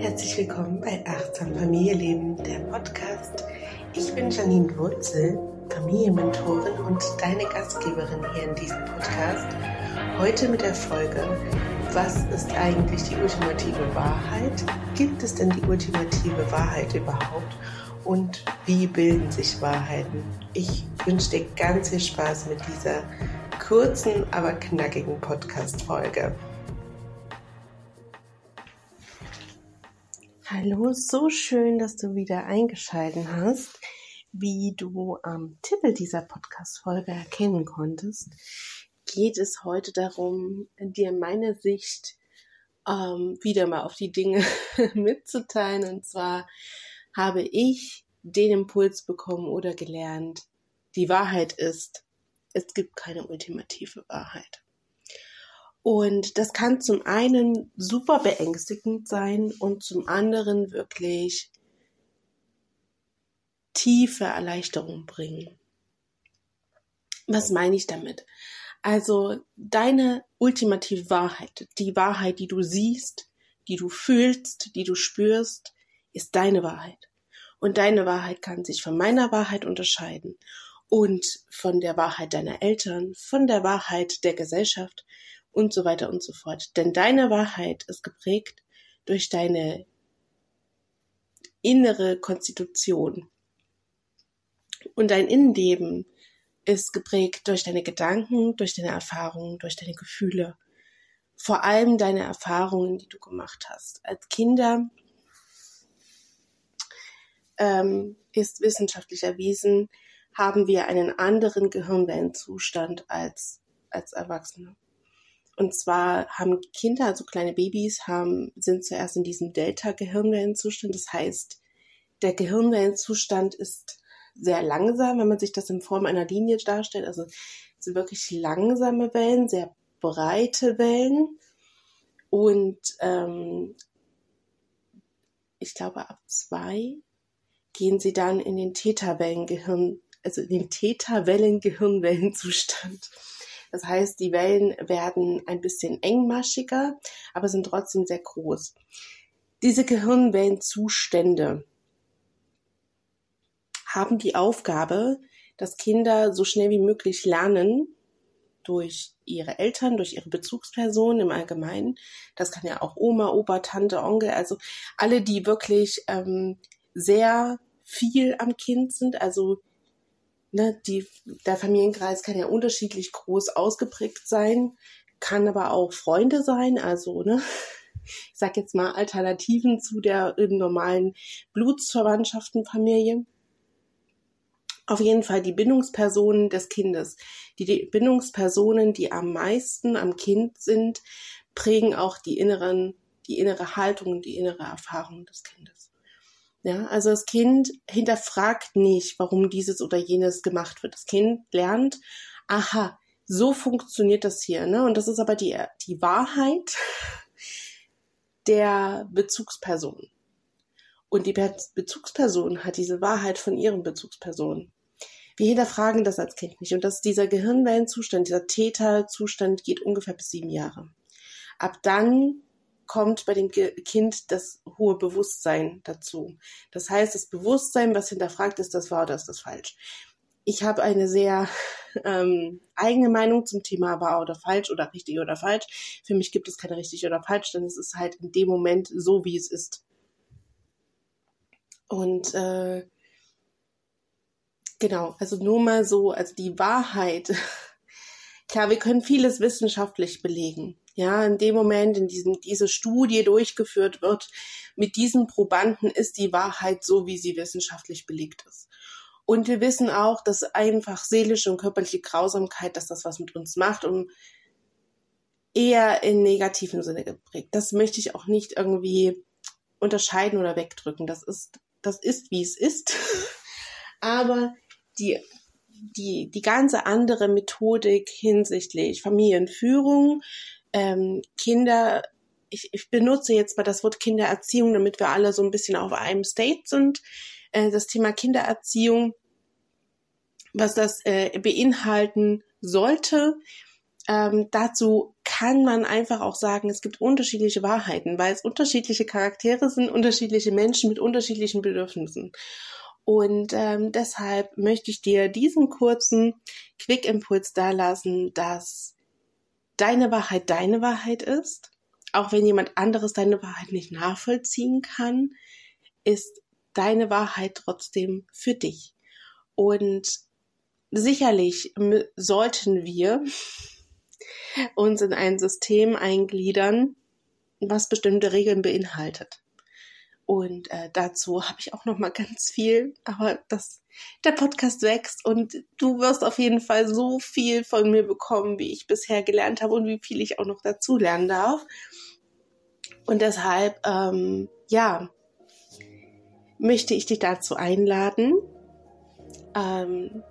Herzlich willkommen bei Achtsam Familienleben, der Podcast. Ich bin Janine Wurzel, Familienmentorin und deine Gastgeberin hier in diesem Podcast. Heute mit der Folge, was ist eigentlich die ultimative Wahrheit? Gibt es denn die ultimative Wahrheit überhaupt? Und wie bilden sich Wahrheiten? Ich wünsche dir ganz viel Spaß mit dieser kurzen, aber knackigen Podcast-Folge. Hallo, so schön, dass du wieder eingeschaltet hast. Wie du am Titel dieser Podcast-Folge erkennen konntest, geht es heute darum, dir meine Sicht ähm, wieder mal auf die Dinge mitzuteilen. Und zwar habe ich den Impuls bekommen oder gelernt, die Wahrheit ist, es gibt keine ultimative Wahrheit. Und das kann zum einen super beängstigend sein und zum anderen wirklich tiefe Erleichterung bringen. Was meine ich damit? Also deine ultimative Wahrheit, die Wahrheit, die du siehst, die du fühlst, die du spürst, ist deine Wahrheit. Und deine Wahrheit kann sich von meiner Wahrheit unterscheiden und von der Wahrheit deiner Eltern, von der Wahrheit der Gesellschaft und so weiter und so fort. Denn deine Wahrheit ist geprägt durch deine innere Konstitution. Und dein Innenleben ist geprägt durch deine Gedanken, durch deine Erfahrungen, durch deine Gefühle. Vor allem deine Erfahrungen, die du gemacht hast. Als Kinder ähm, ist wissenschaftlich erwiesen, haben wir einen anderen Gehirnwellenzustand als, als Erwachsene. Und zwar haben Kinder, also kleine Babys, haben, sind zuerst in diesem Delta-Gehirnwellenzustand. Das heißt, der Gehirnwellenzustand ist sehr langsam, wenn man sich das in Form einer Linie darstellt. Also sind wirklich langsame Wellen, sehr breite Wellen. Und ähm, ich glaube, ab zwei gehen sie dann in den Theta-Wellen-Gehirn, also in den Theta-Wellen-Gehirnwellenzustand. Das heißt, die Wellen werden ein bisschen engmaschiger, aber sind trotzdem sehr groß. Diese Gehirnwellenzustände haben die Aufgabe, dass Kinder so schnell wie möglich lernen durch ihre Eltern, durch ihre Bezugspersonen im Allgemeinen. Das kann ja auch Oma, Opa, Tante, Onkel, also alle, die wirklich ähm, sehr viel am Kind sind, also ne, die, der Familienkreis kann ja unterschiedlich groß ausgeprägt sein, kann aber auch Freunde sein, also ne, ich sag jetzt mal Alternativen zu der normalen Blutsverwandtschaftenfamilie. Auf jeden Fall die Bindungspersonen des Kindes. Die, Bindungspersonen, die am meisten am Kind sind, prägen auch die inneren, die innere Haltung, die innere Erfahrung des Kindes. Ja, also das Kind hinterfragt nicht, warum dieses oder jenes gemacht wird. Das Kind lernt, aha, so funktioniert das hier, ne? Und das ist aber die, die Wahrheit der Bezugsperson. Und die Bezugsperson hat diese Wahrheit von ihren Bezugspersonen. Wir hinterfragen das als Kind nicht. Und dass dieser Gehirnwellenzustand, dieser Täterzustand geht ungefähr bis sieben Jahre. Ab dann kommt bei dem Kind das hohe Bewusstsein dazu. Das heißt, das Bewusstsein, was hinterfragt ist, das wahr oder ist das falsch. Ich habe eine sehr ähm, eigene Meinung zum Thema wahr oder falsch oder richtig oder falsch. Für mich gibt es keine richtig oder falsch, denn es ist halt in dem Moment so, wie es ist. Und äh, genau, also nur mal so, also die Wahrheit. Klar, wir können vieles wissenschaftlich belegen ja, in dem Moment, in diesem diese Studie durchgeführt wird, mit diesen Probanden ist die Wahrheit so, wie sie wissenschaftlich belegt ist. Und wir wissen auch, dass einfach seelische und körperliche Grausamkeit, dass das was mit uns macht und eher in negativen Sinne geprägt. Das möchte ich auch nicht irgendwie unterscheiden oder wegdrücken. Das ist, das ist, wie es ist. Aber die, die, die ganze andere Methodik hinsichtlich Familienführung, ähm, Kinder, ich, ich benutze jetzt mal das Wort Kindererziehung, damit wir alle so ein bisschen auf einem State sind. Äh, das Thema Kindererziehung, was das äh, beinhalten sollte, ähm, dazu kann man einfach auch sagen, es gibt unterschiedliche Wahrheiten, weil es unterschiedliche Charaktere sind, unterschiedliche Menschen mit unterschiedlichen Bedürfnissen. Und ähm, deshalb möchte ich dir diesen kurzen Quick-Impuls da lassen, dass deine Wahrheit deine Wahrheit ist. Auch wenn jemand anderes deine Wahrheit nicht nachvollziehen kann, ist deine Wahrheit trotzdem für dich. Und sicherlich sollten wir uns in ein System eingliedern, was bestimmte Regeln beinhaltet. Und äh, dazu habe ich auch noch mal ganz viel, aber das, der Podcast wächst und du wirst auf jeden Fall so viel von mir bekommen, wie ich bisher gelernt habe und wie viel ich auch noch dazu lernen darf. Und deshalb, ähm, ja, möchte ich dich dazu einladen, ähm,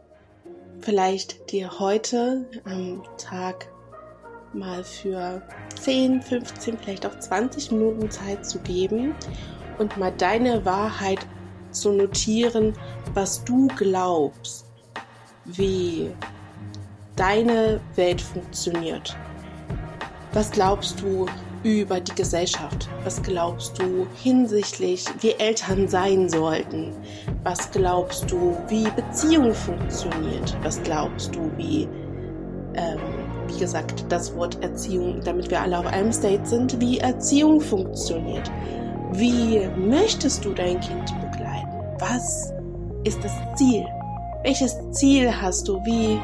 vielleicht dir heute am Tag mal für 10, 15, vielleicht auch 20 Minuten Zeit zu geben und mal deine Wahrheit zu notieren, was du glaubst, wie deine Welt funktioniert. Was glaubst du über die Gesellschaft? Was glaubst du hinsichtlich, wie Eltern sein sollten? Was glaubst du, wie Beziehung funktioniert? Was glaubst du, wie, ähm, wie gesagt, das Wort Erziehung, damit wir alle auf einem State sind, wie Erziehung funktioniert? Wie möchtest du dein Kind begleiten? Was ist das Ziel? Welches Ziel hast du, wie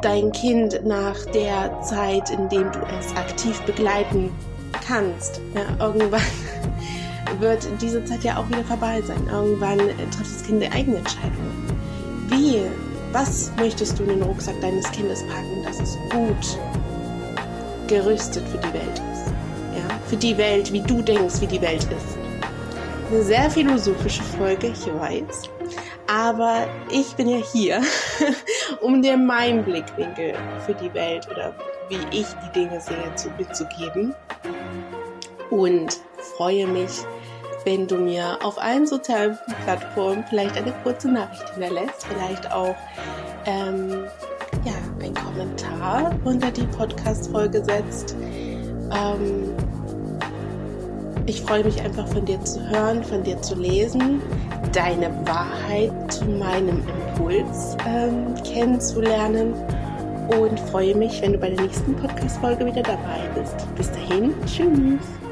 dein Kind nach der Zeit, in dem du es aktiv begleiten kannst? Ja, irgendwann wird diese Zeit ja auch wieder vorbei sein. Irgendwann trifft das Kind eine eigene Entscheidung. Wie, was möchtest du in den Rucksack deines Kindes packen, dass es gut gerüstet für die Welt ist? Für die Welt, wie du denkst, wie die Welt ist eine sehr philosophische Folge, ich weiß. Aber ich bin ja hier, um dir meinen Blickwinkel für die Welt oder wie ich die Dinge sehe zu, mitzugeben. Und freue mich, wenn du mir auf allen sozialen Plattformen vielleicht eine kurze Nachricht hinterlässt, vielleicht auch ähm, ja, einen Kommentar unter die Podcast-Folge setzt. Ähm, ich freue mich einfach von dir zu hören, von dir zu lesen, deine Wahrheit zu meinem Impuls ähm, kennenzulernen und freue mich, wenn du bei der nächsten Podcast-Folge wieder dabei bist. Bis dahin, tschüss.